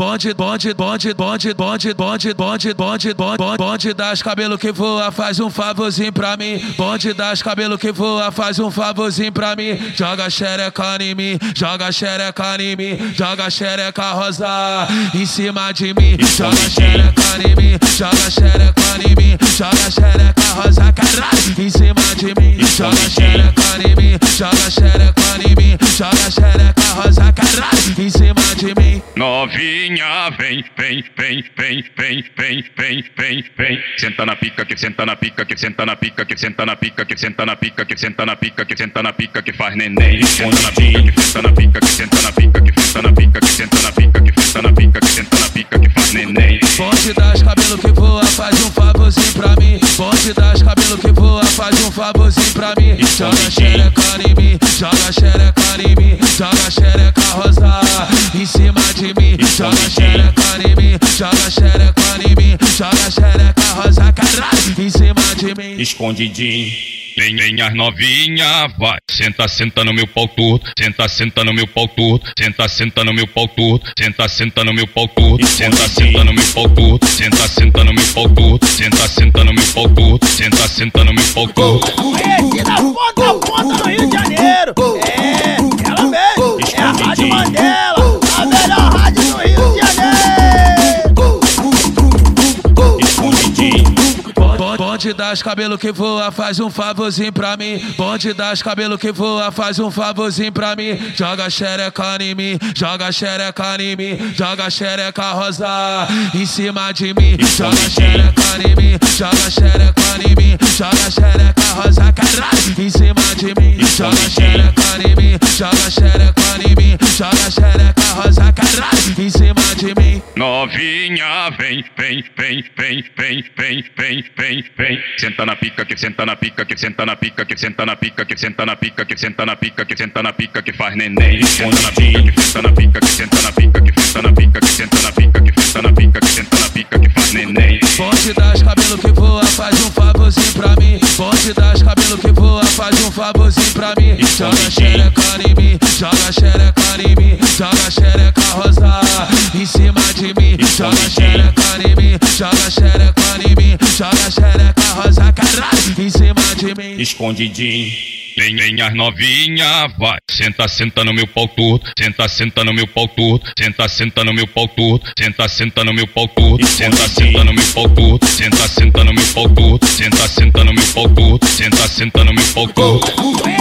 bonde, bonde, bonde, bonde, bonde, bonde, bonde, bonde, bonde, bonde das cabelo que voa, faz um favorzinho pra mim. Bonde das cabelo que voa, faz um favorzinho pra mim. Joga xereca em mim, joga xereca em mim, joga xereca rosa em cima de mim. Joga xereca em mim, joga xereca em mim, joga xereca rosa caralho em cima de mim. Joga xereca em mim, joga xereca em mim, joga xereca rosa caralho em cima de mim. Novinha, vem, vem, vem, vem, vem, vem, vem, vem, vem. Senta na pica, que senta na pica, que senta na pica, que senta na pica, que senta na pica, que senta na pica, que senta na pica, que faz neném. Senta na pica, que senta na pica, que senta na pica, que senta na pica, que senta na pica, que senta na pica, que senta na pica, que faz neném. Bonde das cabelo que voa, faz um favorzinho pra mim. Bonde das cabelo que voa, faz um favorzinho pra mim. Joga xereca em mim, joga xereca em mim, joga xereca rosa em cima de mim. Joga xereca em mim, joga xereca em mim, joga xereca rosa caralho em cima de mim. Escondidinho. Vem, vem as novinha, vai. Senta, senta no meu pau torto. Senta, senta no meu pau torto. Senta, senta no meu pau torto. Senta, senta no meu pau torto. Senta, senta no meu pau torto. Senta, senta no meu pau torto. Senta, senta no meu pau torto. Senta, senta no meu pau torto. Esse da ponta a ponta no Rio de Janeiro. É, ela mesmo. É a Rádio Mandela. A melhor rádio do Rio de Janeiro. Escondidinho. Bonde, das cabelo que voa, faz um favorzinho pra mim. Bonde das cabelo que voa, faz um favorzinho pra mim. Joga xereca em mim, joga xereca em mim, joga xereca rosa em cima de mim. Joga xereca em mim, joga xereca em mim, joga xereca rosa caralho em cima de mim. Joga xereca em mim, joga xereca em mim, joga xereca de mim. Novinha, vem, vem, vem, vem, vem, vem, vem, vem, vem. Senta na pica, que senta na pica, que senta na pica, que senta na pica, que senta na pica, que senta na pica, que senta na pica, que faz neném. Senta na pica, que senta na pica, que senta na pica, que senta na pica, que senta na pica, que senta na pica, que senta na pica, que faz neném. Bonde das cabelo que voa, faz um favorzinho pra mim. Bonde das cabelo que voa, faz um favorzinho pra mim. Joga xereca em mim, joga xereca em mim, joga xereca rosa em cima de mim. Joga xereca em mim, joga xereca em mim, joga xereca rosa caralho em cima de mim. Escondidinho. Vem, vem as novinha, vai. Senta, senta no meu pau torto. Senta, senta no meu pau torto. Senta, senta no meu pau torto. Senta, senta no meu pau torto. Senta, senta no meu pau torto. Senta, senta no meu pau torto. Senta, senta no meu pau torto. Senta, senta no meu pau torto.